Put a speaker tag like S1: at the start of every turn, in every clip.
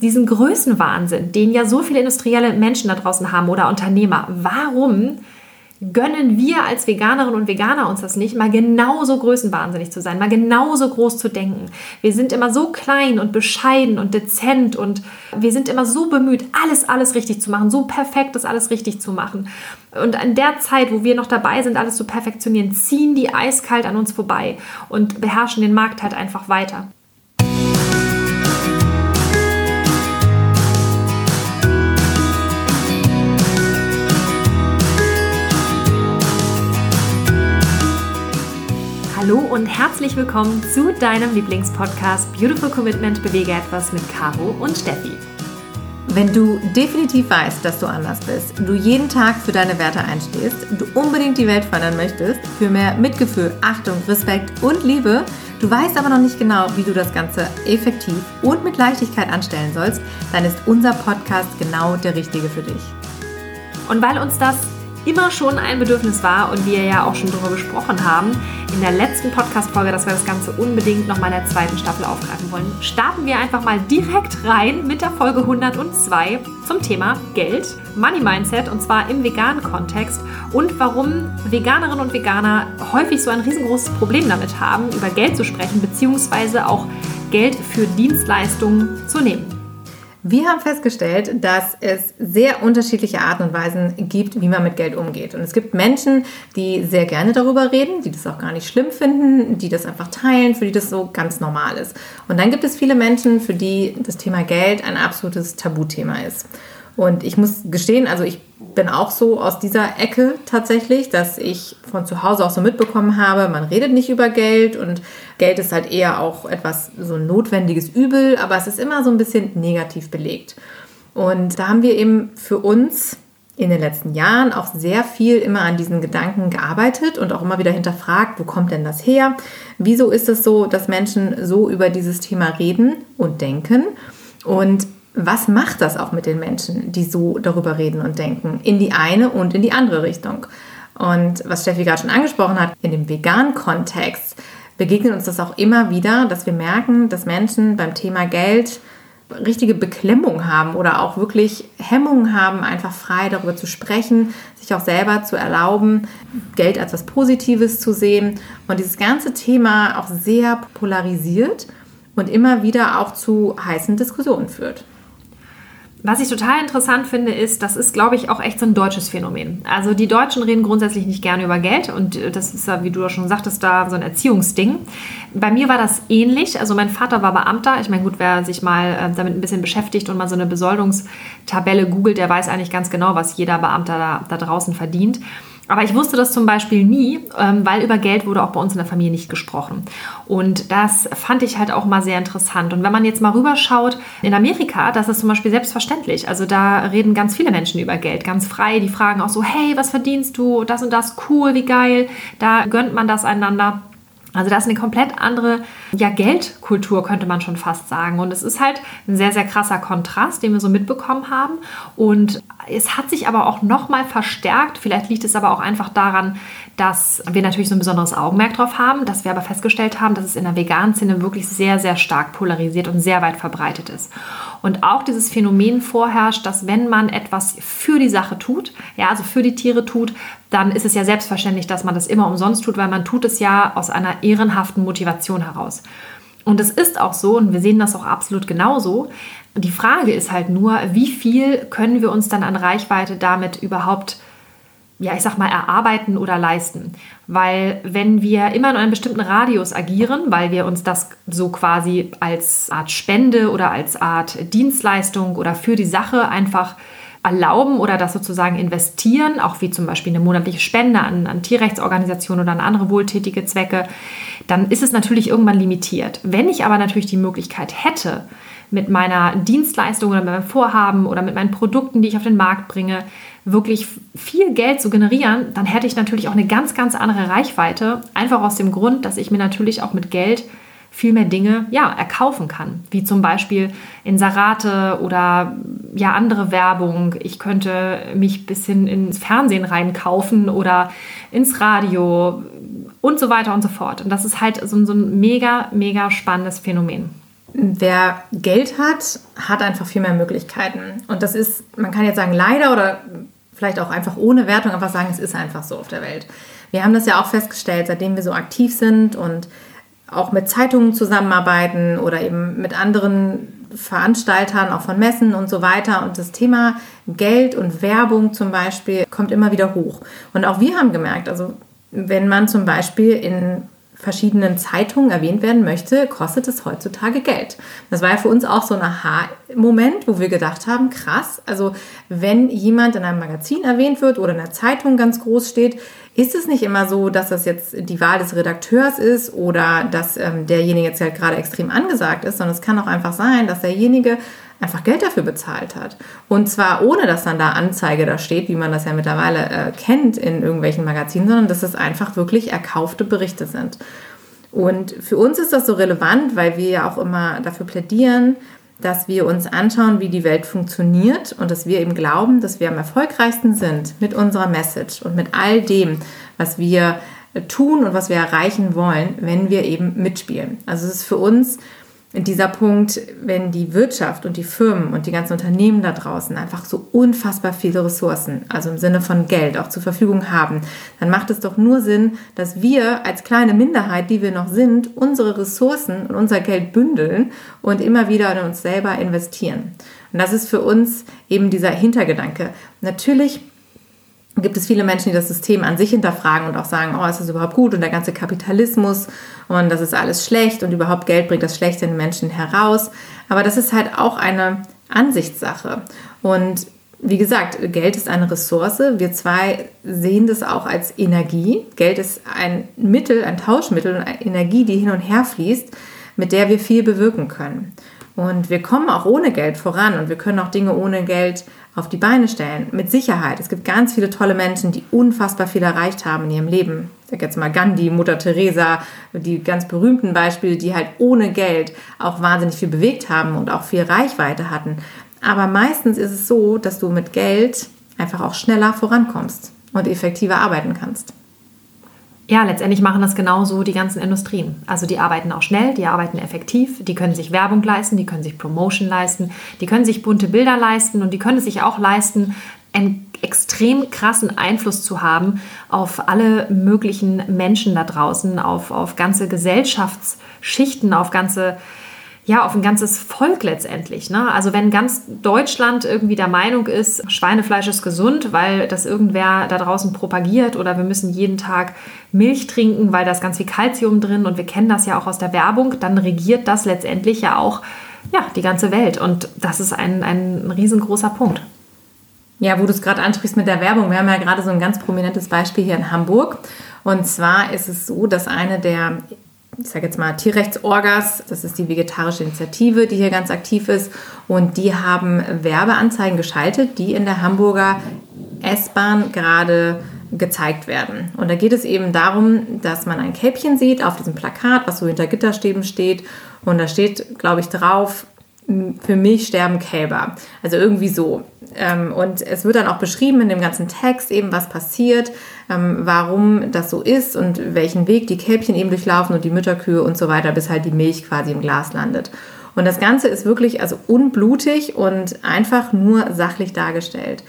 S1: diesen Größenwahnsinn, den ja so viele industrielle Menschen da draußen haben oder Unternehmer, warum gönnen wir als Veganerinnen und Veganer uns das nicht, mal genauso größenwahnsinnig zu sein, mal genauso groß zu denken. Wir sind immer so klein und bescheiden und dezent und wir sind immer so bemüht, alles, alles richtig zu machen, so perfekt das alles richtig zu machen. Und an der Zeit, wo wir noch dabei sind, alles zu perfektionieren, ziehen die eiskalt an uns vorbei und beherrschen den Markt halt einfach weiter. Hallo und herzlich willkommen zu deinem Lieblingspodcast Beautiful Commitment Bewege etwas mit Caro und Steffi.
S2: Wenn du definitiv weißt, dass du anders bist, du jeden Tag für deine Werte einstehst, du unbedingt die Welt verändern möchtest, für mehr Mitgefühl, Achtung, Respekt und Liebe, du weißt aber noch nicht genau, wie du das Ganze effektiv und mit Leichtigkeit anstellen sollst, dann ist unser Podcast genau der richtige für dich.
S1: Und weil uns das immer schon ein Bedürfnis war und wir ja auch schon darüber gesprochen haben in der letzten Podcast-Folge, dass wir das Ganze unbedingt nochmal in der zweiten Staffel aufgreifen wollen, starten wir einfach mal direkt rein mit der Folge 102 zum Thema Geld, Money Mindset und zwar im veganen Kontext und warum Veganerinnen und Veganer häufig so ein riesengroßes Problem damit haben, über Geld zu sprechen, beziehungsweise auch Geld für Dienstleistungen zu nehmen.
S2: Wir haben festgestellt, dass es sehr unterschiedliche Arten und Weisen gibt, wie man mit Geld umgeht. Und es gibt Menschen, die sehr gerne darüber reden, die das auch gar nicht schlimm finden, die das einfach teilen, für die das so ganz normal ist. Und dann gibt es viele Menschen, für die das Thema Geld ein absolutes Tabuthema ist. Und ich muss gestehen, also ich bin auch so aus dieser Ecke tatsächlich, dass ich von zu Hause auch so mitbekommen habe, man redet nicht über Geld und Geld ist halt eher auch etwas so ein notwendiges Übel, aber es ist immer so ein bisschen negativ belegt. Und da haben wir eben für uns in den letzten Jahren auch sehr viel immer an diesen Gedanken gearbeitet und auch immer wieder hinterfragt, wo kommt denn das her? Wieso ist es so, dass Menschen so über dieses Thema reden und denken? Und was macht das auch mit den Menschen, die so darüber reden und denken, in die eine und in die andere Richtung? Und was Steffi gerade schon angesprochen hat, in dem veganen Kontext begegnet uns das auch immer wieder, dass wir merken, dass Menschen beim Thema Geld richtige Beklemmung haben oder auch wirklich Hemmungen haben, einfach frei darüber zu sprechen, sich auch selber zu erlauben, Geld als was Positives zu sehen und dieses ganze Thema auch sehr polarisiert und immer wieder auch zu heißen Diskussionen führt.
S1: Was ich total interessant finde, ist, das ist, glaube ich, auch echt so ein deutsches Phänomen. Also die Deutschen reden grundsätzlich nicht gerne über Geld und das ist ja, wie du schon sagtest, da so ein Erziehungsding. Bei mir war das ähnlich. Also mein Vater war Beamter. Ich meine, gut, wer sich mal äh, damit ein bisschen beschäftigt und mal so eine Besoldungstabelle googelt, der weiß eigentlich ganz genau, was jeder Beamter da, da draußen verdient. Aber ich wusste das zum Beispiel nie, ähm, weil über Geld wurde auch bei uns in der Familie nicht gesprochen. Und das fand ich halt auch mal sehr interessant. Und wenn man jetzt mal rüberschaut, in Amerika, das ist zum Beispiel selbstverständlich. Also da reden ganz viele Menschen über Geld, ganz frei. Die fragen auch so, hey, was verdienst du? Das und das, cool, wie geil. Da gönnt man das einander. Also das ist eine komplett andere ja, Geldkultur, könnte man schon fast sagen. Und es ist halt ein sehr, sehr krasser Kontrast, den wir so mitbekommen haben. Und es hat sich aber auch nochmal verstärkt. Vielleicht liegt es aber auch einfach daran, dass wir natürlich so ein besonderes Augenmerk drauf haben, dass wir aber festgestellt haben, dass es in der veganen Szene wirklich sehr, sehr stark polarisiert und sehr weit verbreitet ist. Und auch dieses Phänomen vorherrscht, dass wenn man etwas für die Sache tut, ja, also für die Tiere tut, dann ist es ja selbstverständlich, dass man das immer umsonst tut, weil man tut es ja aus einer ehrenhaften Motivation heraus. Und es ist auch so, und wir sehen das auch absolut genauso. Die Frage ist halt nur, wie viel können wir uns dann an Reichweite damit überhaupt ja, ich sag mal, erarbeiten oder leisten. Weil wenn wir immer in einem bestimmten Radius agieren, weil wir uns das so quasi als Art Spende oder als Art Dienstleistung oder für die Sache einfach erlauben oder das sozusagen investieren, auch wie zum Beispiel eine monatliche Spende an, an Tierrechtsorganisationen oder an andere wohltätige Zwecke, dann ist es natürlich irgendwann limitiert. Wenn ich aber natürlich die Möglichkeit hätte, mit meiner Dienstleistung oder mit meinem Vorhaben oder mit meinen Produkten, die ich auf den Markt bringe, wirklich viel Geld zu generieren, dann hätte ich natürlich auch eine ganz, ganz andere Reichweite. Einfach aus dem Grund, dass ich mir natürlich auch mit Geld viel mehr Dinge ja, erkaufen kann. Wie zum Beispiel Inserate oder ja, andere Werbung. Ich könnte mich bis hin ins Fernsehen reinkaufen oder ins Radio und so weiter und so fort. Und das ist halt so, so ein mega, mega spannendes Phänomen.
S2: Wer Geld hat, hat einfach viel mehr Möglichkeiten. Und das ist, man kann jetzt sagen, leider oder vielleicht auch einfach ohne Wertung einfach sagen, es ist einfach so auf der Welt. Wir haben das ja auch festgestellt, seitdem wir so aktiv sind und auch mit Zeitungen zusammenarbeiten oder eben mit anderen Veranstaltern, auch von Messen und so weiter. Und das Thema Geld und Werbung zum Beispiel kommt immer wieder hoch. Und auch wir haben gemerkt, also wenn man zum Beispiel in verschiedenen Zeitungen erwähnt werden möchte, kostet es heutzutage Geld. Das war ja für uns auch so ein Aha-Moment, wo wir gedacht haben, krass, also wenn jemand in einem Magazin erwähnt wird oder in einer Zeitung ganz groß steht, ist es nicht immer so, dass das jetzt die Wahl des Redakteurs ist oder dass ähm, derjenige jetzt halt gerade extrem angesagt ist, sondern es kann auch einfach sein, dass derjenige einfach Geld dafür bezahlt hat. Und zwar ohne, dass dann da Anzeige da steht, wie man das ja mittlerweile äh, kennt in irgendwelchen Magazinen, sondern dass es einfach wirklich erkaufte Berichte sind. Und für uns ist das so relevant, weil wir ja auch immer dafür plädieren, dass wir uns anschauen, wie die Welt funktioniert und dass wir eben glauben, dass wir am erfolgreichsten sind mit unserer Message und mit all dem, was wir tun und was wir erreichen wollen, wenn wir eben mitspielen. Also es ist für uns dieser Punkt, wenn die Wirtschaft und die Firmen und die ganzen Unternehmen da draußen einfach so unfassbar viele Ressourcen, also im Sinne von Geld, auch zur Verfügung haben, dann macht es doch nur Sinn, dass wir als kleine Minderheit, die wir noch sind, unsere Ressourcen und unser Geld bündeln und immer wieder in uns selber investieren. Und das ist für uns eben dieser Hintergedanke. Natürlich gibt es viele Menschen, die das System an sich hinterfragen und auch sagen, oh, ist das überhaupt gut und der ganze Kapitalismus und das ist alles schlecht und überhaupt Geld bringt das Schlechte in Menschen heraus. Aber das ist halt auch eine Ansichtssache. Und wie gesagt, Geld ist eine Ressource. Wir zwei sehen das auch als Energie. Geld ist ein Mittel, ein Tauschmittel und eine Energie, die hin und her fließt, mit der wir viel bewirken können. Und wir kommen auch ohne Geld voran und wir können auch Dinge ohne Geld auf die Beine stellen. Mit Sicherheit. Es gibt ganz viele tolle Menschen, die unfassbar viel erreicht haben in ihrem Leben. Sage jetzt mal Gandhi, Mutter Teresa, die ganz berühmten Beispiele, die halt ohne Geld auch wahnsinnig viel bewegt haben und auch viel Reichweite hatten. Aber meistens ist es so, dass du mit Geld einfach auch schneller vorankommst und effektiver arbeiten kannst.
S1: Ja, letztendlich machen das genauso die ganzen Industrien. Also die arbeiten auch schnell, die arbeiten effektiv, die können sich Werbung leisten, die können sich Promotion leisten, die können sich bunte Bilder leisten und die können es sich auch leisten, einen extrem krassen Einfluss zu haben auf alle möglichen Menschen da draußen, auf, auf ganze Gesellschaftsschichten, auf ganze ja, auf ein ganzes Volk letztendlich. Ne? Also wenn ganz Deutschland irgendwie der Meinung ist, Schweinefleisch ist gesund, weil das irgendwer da draußen propagiert oder wir müssen jeden Tag Milch trinken, weil da ist ganz viel Kalzium drin und wir kennen das ja auch aus der Werbung, dann regiert das letztendlich ja auch ja, die ganze Welt. Und das ist ein, ein riesengroßer Punkt.
S2: Ja, wo du es gerade ansprichst mit der Werbung. Wir haben ja gerade so ein ganz prominentes Beispiel hier in Hamburg. Und zwar ist es so, dass eine der ich sage jetzt mal Tierrechtsorgas, das ist die vegetarische Initiative, die hier ganz aktiv ist und die haben Werbeanzeigen geschaltet, die in der Hamburger S-Bahn gerade gezeigt werden. Und da geht es eben darum, dass man ein Käppchen sieht auf diesem Plakat, was so hinter Gitterstäben steht und da steht, glaube ich, drauf, für mich sterben Kälber. Also irgendwie so. Ähm, und es wird dann auch beschrieben in dem ganzen Text eben, was passiert, ähm, warum das so ist und welchen Weg die Kälbchen eben durchlaufen und die Mütterkühe und so weiter, bis halt die Milch quasi im Glas landet. Und das Ganze ist wirklich also unblutig und einfach nur sachlich dargestellt.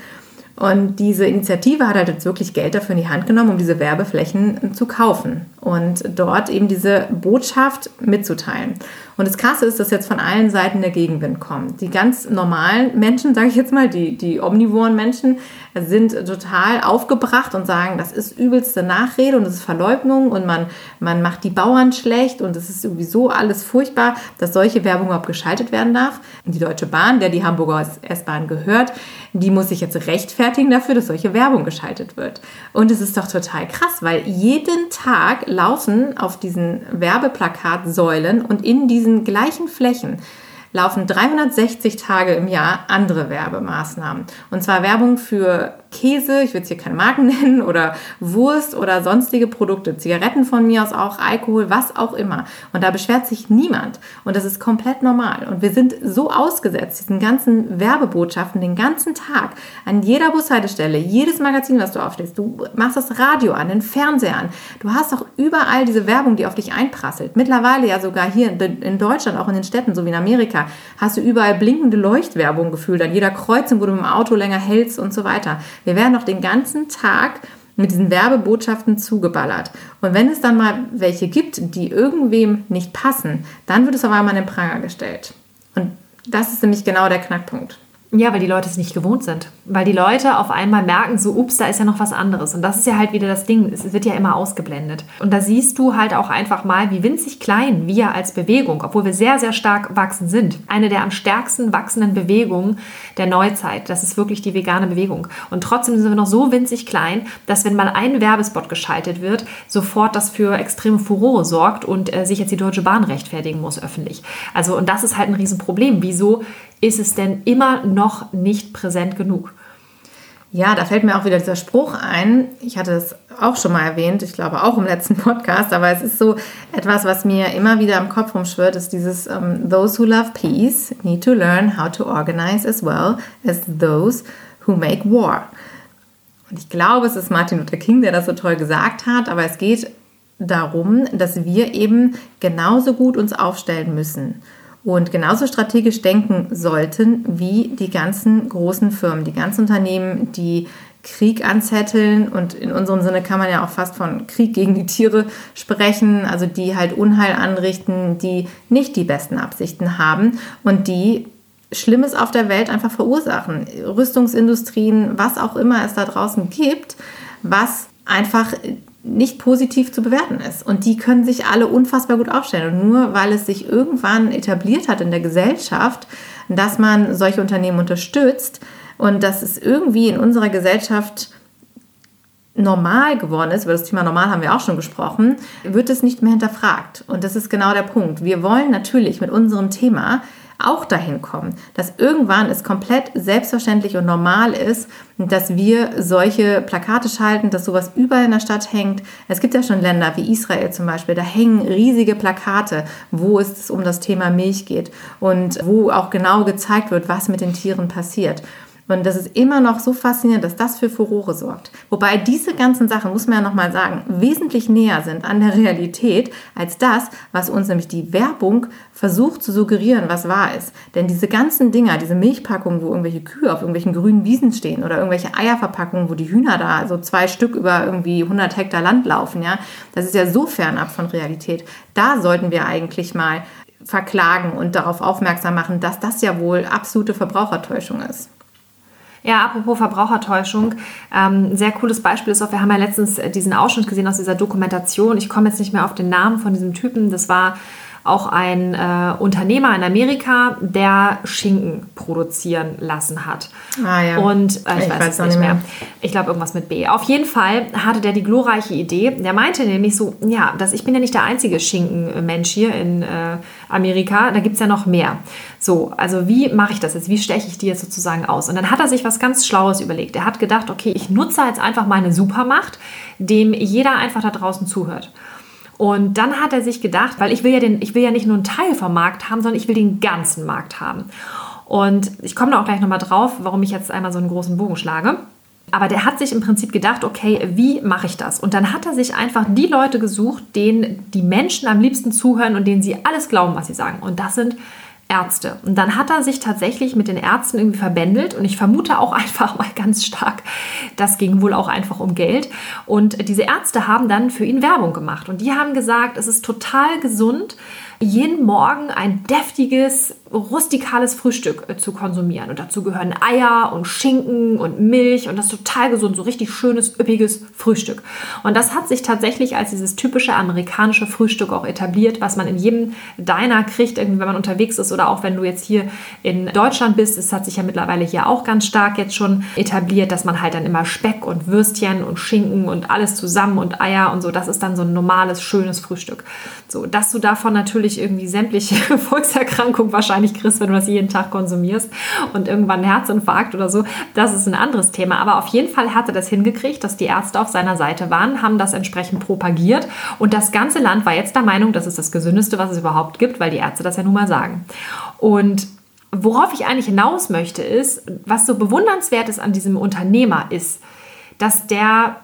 S2: Und diese Initiative hat halt jetzt wirklich Geld dafür in die Hand genommen, um diese Werbeflächen zu kaufen und dort eben diese Botschaft mitzuteilen. Und das Krasse ist, dass jetzt von allen Seiten der Gegenwind kommt. Die ganz normalen Menschen, sage ich jetzt mal, die, die omnivoren Menschen, sind total aufgebracht und sagen, das ist übelste Nachrede und das ist Verleugnung und man, man macht die Bauern schlecht und es ist sowieso alles furchtbar, dass solche Werbung überhaupt geschaltet werden darf. Die Deutsche Bahn, der die Hamburger S-Bahn gehört, die muss sich jetzt rechtfertigen dafür, dass solche Werbung geschaltet wird. Und es ist doch total krass, weil jeden Tag laufen auf diesen Werbeplakatsäulen und in diesen gleichen Flächen laufen 360 Tage im Jahr andere Werbemaßnahmen. Und zwar Werbung für Käse, ich will jetzt hier keine Marken nennen, oder Wurst oder sonstige Produkte, Zigaretten von mir aus auch, Alkohol, was auch immer. Und da beschwert sich niemand. Und das ist komplett normal. Und wir sind so ausgesetzt, diesen ganzen Werbebotschaften den ganzen Tag, an jeder Bushaltestelle, jedes Magazin, was du aufstehst, du machst das Radio an, den Fernseher an. Du hast auch überall diese Werbung, die auf dich einprasselt. Mittlerweile ja sogar hier in Deutschland, auch in den Städten, so wie in Amerika, hast du überall blinkende Leuchtwerbung gefühlt, an jeder Kreuzung, wo du mit dem Auto länger hältst und so weiter. Wir werden noch den ganzen Tag mit diesen Werbebotschaften zugeballert. Und wenn es dann mal welche gibt, die irgendwem nicht passen, dann wird es auf einmal in den Pranger gestellt. Und das ist nämlich genau der Knackpunkt.
S1: Ja, weil die Leute es nicht gewohnt sind. Weil die Leute auf einmal merken, so, ups, da ist ja noch was anderes. Und das ist ja halt wieder das Ding. Es wird ja immer ausgeblendet. Und da siehst du halt auch einfach mal, wie winzig klein wir als Bewegung, obwohl wir sehr, sehr stark wachsen sind. Eine der am stärksten wachsenden Bewegungen der Neuzeit. Das ist wirklich die vegane Bewegung. Und trotzdem sind wir noch so winzig klein, dass wenn mal ein Werbespot geschaltet wird, sofort das für extreme Furore sorgt und äh, sich jetzt die Deutsche Bahn rechtfertigen muss öffentlich. Also, und das ist halt ein Riesenproblem. Wieso ist es denn immer noch nicht präsent genug?
S2: Ja, da fällt mir auch wieder dieser Spruch ein. Ich hatte es auch schon mal erwähnt, ich glaube auch im letzten Podcast, aber es ist so etwas, was mir immer wieder im Kopf rumschwirrt, ist dieses um, ähm, Those who love peace need to learn how to organize as well as those who make war. Und ich glaube, es ist Martin Luther King, der das so toll gesagt hat, aber es geht darum, dass wir eben genauso gut uns aufstellen müssen und genauso strategisch denken sollten wie die ganzen großen Firmen, die ganzen Unternehmen, die Krieg anzetteln und in unserem Sinne kann man ja auch fast von Krieg gegen die Tiere sprechen, also die halt Unheil anrichten, die nicht die besten Absichten haben und die Schlimmes auf der Welt einfach verursachen. Rüstungsindustrien, was auch immer es da draußen gibt, was einfach nicht positiv zu bewerten ist. Und die können sich alle unfassbar gut aufstellen. Und nur weil es sich irgendwann etabliert hat in der Gesellschaft, dass man solche Unternehmen unterstützt und dass es irgendwie in unserer Gesellschaft normal geworden ist, über das Thema normal haben wir auch schon gesprochen, wird es nicht mehr hinterfragt. Und das ist genau der Punkt. Wir wollen natürlich mit unserem Thema auch dahin kommen, dass irgendwann es komplett selbstverständlich und normal ist, dass wir solche Plakate schalten, dass sowas überall in der Stadt hängt. Es gibt ja schon Länder wie Israel zum Beispiel, da hängen riesige Plakate, wo es um das Thema Milch geht und wo auch genau gezeigt wird, was mit den Tieren passiert. Und das ist immer noch so faszinierend, dass das für Furore sorgt. Wobei diese ganzen Sachen, muss man ja nochmal sagen, wesentlich näher sind an der Realität als das, was uns nämlich die Werbung versucht zu suggerieren, was wahr ist. Denn diese ganzen Dinger, diese Milchpackungen, wo irgendwelche Kühe auf irgendwelchen grünen Wiesen stehen oder irgendwelche Eierverpackungen, wo die Hühner da so zwei Stück über irgendwie 100 Hektar Land laufen, ja, das ist ja so fernab von Realität. Da sollten wir eigentlich mal verklagen und darauf aufmerksam machen, dass das ja wohl absolute Verbrauchertäuschung ist.
S1: Ja, apropos Verbrauchertäuschung, ähm, sehr cooles Beispiel ist auch, wir haben ja letztens diesen Ausschnitt gesehen aus dieser Dokumentation. Ich komme jetzt nicht mehr auf den Namen von diesem Typen. Das war auch ein äh, Unternehmer in Amerika, der Schinken produzieren lassen hat. Ah, ja. Und äh, ich, ich, weiß, es nicht mehr. mehr. Ich glaube irgendwas mit B. Auf jeden Fall hatte der die glorreiche Idee. Der meinte nämlich so, ja, dass ich bin ja nicht der einzige Schinkenmensch hier in äh, Amerika. Da gibt es ja noch mehr. So, also wie mache ich das jetzt? Wie steche ich die jetzt sozusagen aus? Und dann hat er sich was ganz Schlaues überlegt. Er hat gedacht, okay, ich nutze jetzt einfach meine Supermacht, dem jeder einfach da draußen zuhört. Und dann hat er sich gedacht, weil ich will ja, den, ich will ja nicht nur einen Teil vom Markt haben, sondern ich will den ganzen Markt haben. Und ich komme da auch gleich nochmal drauf, warum ich jetzt einmal so einen großen Bogen schlage. Aber der hat sich im Prinzip gedacht, okay, wie mache ich das? Und dann hat er sich einfach die Leute gesucht, denen die Menschen am liebsten zuhören und denen sie alles glauben, was sie sagen. Und das sind Ärzte. Und dann hat er sich tatsächlich mit den Ärzten irgendwie verbändelt und ich vermute auch einfach mal ganz stark, das ging wohl auch einfach um Geld. Und diese Ärzte haben dann für ihn Werbung gemacht und die haben gesagt, es ist total gesund, jeden Morgen ein deftiges, rustikales Frühstück äh, zu konsumieren. Und dazu gehören Eier und Schinken und Milch und das ist total gesund, so richtig schönes, üppiges Frühstück. Und das hat sich tatsächlich als dieses typische amerikanische Frühstück auch etabliert, was man in jedem Diner kriegt, wenn man unterwegs ist oder auch wenn du jetzt hier in Deutschland bist. Es hat sich ja mittlerweile hier auch ganz stark jetzt schon etabliert, dass man halt dann immer Speck und Würstchen und Schinken und alles zusammen und Eier und so, das ist dann so ein normales, schönes Frühstück. So, dass du davon natürlich natürlich irgendwie sämtliche Volkserkrankungen wahrscheinlich kriegst, wenn du das jeden Tag konsumierst und irgendwann einen Herzinfarkt oder so. Das ist ein anderes Thema. Aber auf jeden Fall hat er das hingekriegt, dass die Ärzte auf seiner Seite waren, haben das entsprechend propagiert und das ganze Land war jetzt der Meinung, das ist das Gesündeste, was es überhaupt gibt, weil die Ärzte das ja nun mal sagen. Und worauf ich eigentlich hinaus möchte, ist, was so bewundernswert ist an diesem Unternehmer, ist, dass der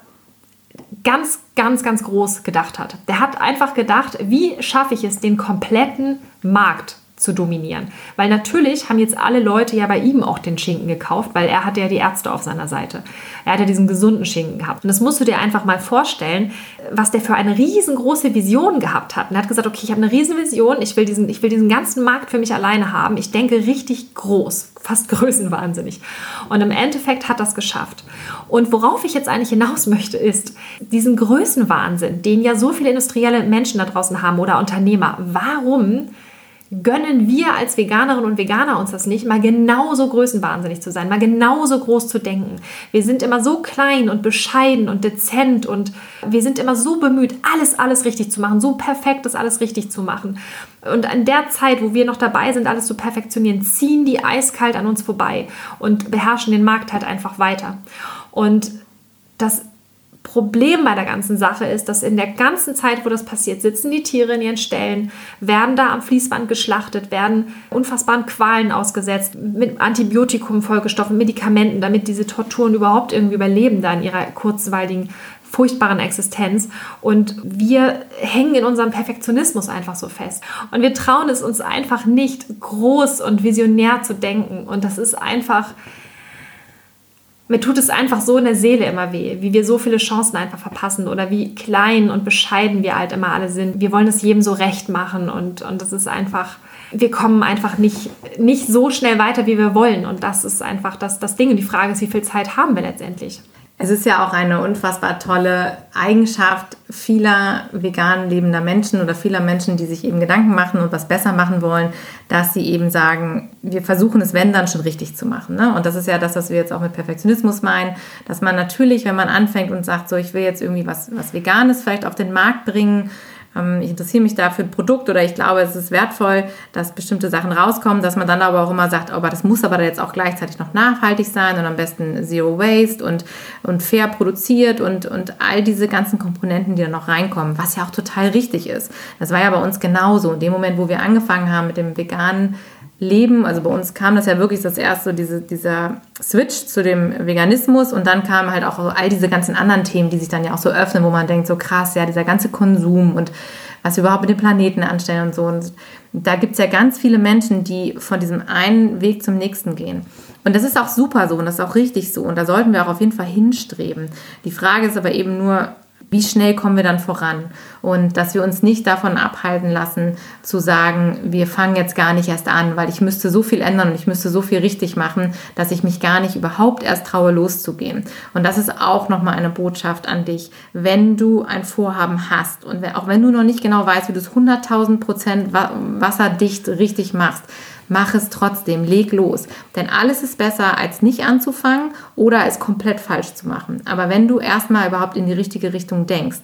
S1: ganz, ganz, ganz groß gedacht hat. Der hat einfach gedacht, wie schaffe ich es, den kompletten Markt zu dominieren. Weil natürlich haben jetzt alle Leute ja bei ihm auch den Schinken gekauft, weil er hatte ja die Ärzte auf seiner Seite. Er hat ja diesen gesunden Schinken gehabt. Und das musst du dir einfach mal vorstellen, was der für eine riesengroße Vision gehabt hat. Und er hat gesagt, okay, ich habe eine riesen Vision, ich will, diesen, ich will diesen ganzen Markt für mich alleine haben. Ich denke richtig groß, fast größenwahnsinnig. Und im Endeffekt hat das geschafft. Und worauf ich jetzt eigentlich hinaus möchte, ist diesen Größenwahnsinn, den ja so viele industrielle Menschen da draußen haben oder Unternehmer. Warum gönnen wir als Veganerinnen und Veganer uns das nicht, mal genauso größenwahnsinnig zu sein, mal genauso groß zu denken. Wir sind immer so klein und bescheiden und dezent und wir sind immer so bemüht, alles, alles richtig zu machen, so perfekt das alles richtig zu machen. Und an der Zeit, wo wir noch dabei sind, alles zu perfektionieren, ziehen die eiskalt an uns vorbei und beherrschen den Markt halt einfach weiter. Und das Problem bei der ganzen Sache ist, dass in der ganzen Zeit, wo das passiert, sitzen die Tiere in ihren Ställen, werden da am Fließband geschlachtet, werden unfassbaren Qualen ausgesetzt, mit Antibiotikum vollgestoffen, Medikamenten, damit diese Torturen überhaupt irgendwie überleben, da in ihrer kurzweiligen furchtbaren Existenz. Und wir hängen in unserem Perfektionismus einfach so fest. Und wir trauen es uns einfach nicht, groß und visionär zu denken. Und das ist einfach mir tut es einfach so in der Seele immer weh, wie wir so viele Chancen einfach verpassen oder wie klein und bescheiden wir halt immer alle sind. Wir wollen es jedem so recht machen und, und das ist einfach, wir kommen einfach nicht, nicht so schnell weiter, wie wir wollen. Und das ist einfach das, das Ding. Und die Frage ist, wie viel Zeit haben wir letztendlich?
S2: Es ist ja auch eine unfassbar tolle Eigenschaft vieler vegan lebender Menschen oder vieler Menschen, die sich eben Gedanken machen und was besser machen wollen, dass sie eben sagen, wir versuchen es, wenn dann schon richtig zu machen. Ne? Und das ist ja das, was wir jetzt auch mit Perfektionismus meinen, dass man natürlich, wenn man anfängt und sagt, so ich will jetzt irgendwie was, was Veganes vielleicht auf den Markt bringen, ich interessiere mich da für ein Produkt oder ich glaube, es ist wertvoll, dass bestimmte Sachen rauskommen, dass man dann aber auch immer sagt, aber das muss aber jetzt auch gleichzeitig noch nachhaltig sein und am besten Zero Waste und, und fair produziert und, und all diese ganzen Komponenten, die da noch reinkommen, was ja auch total richtig ist. Das war ja bei uns genauso. In dem Moment, wo wir angefangen haben mit dem veganen Leben, also bei uns kam das ja wirklich das erste, diese, dieser Switch zu dem Veganismus und dann kamen halt auch all diese ganzen anderen Themen, die sich dann ja auch so öffnen, wo man denkt, so krass, ja, dieser ganze Konsum und was wir überhaupt mit dem Planeten anstellen und so. Und da gibt es ja ganz viele Menschen, die von diesem einen Weg zum nächsten gehen. Und das ist auch super so und das ist auch richtig so und da sollten wir auch auf jeden Fall hinstreben. Die Frage ist aber eben nur, wie schnell kommen wir dann voran? Und dass wir uns nicht davon abhalten lassen, zu sagen, wir fangen jetzt gar nicht erst an, weil ich müsste so viel ändern und ich müsste so viel richtig machen, dass ich mich gar nicht überhaupt erst traue, loszugehen. Und das ist auch nochmal eine Botschaft an dich, wenn du ein Vorhaben hast und auch wenn du noch nicht genau weißt, wie du es 100.000 Prozent wasserdicht richtig machst, mach es trotzdem, leg los. Denn alles ist besser, als nicht anzufangen oder es komplett falsch zu machen. Aber wenn du erstmal überhaupt in die richtige Richtung denkst,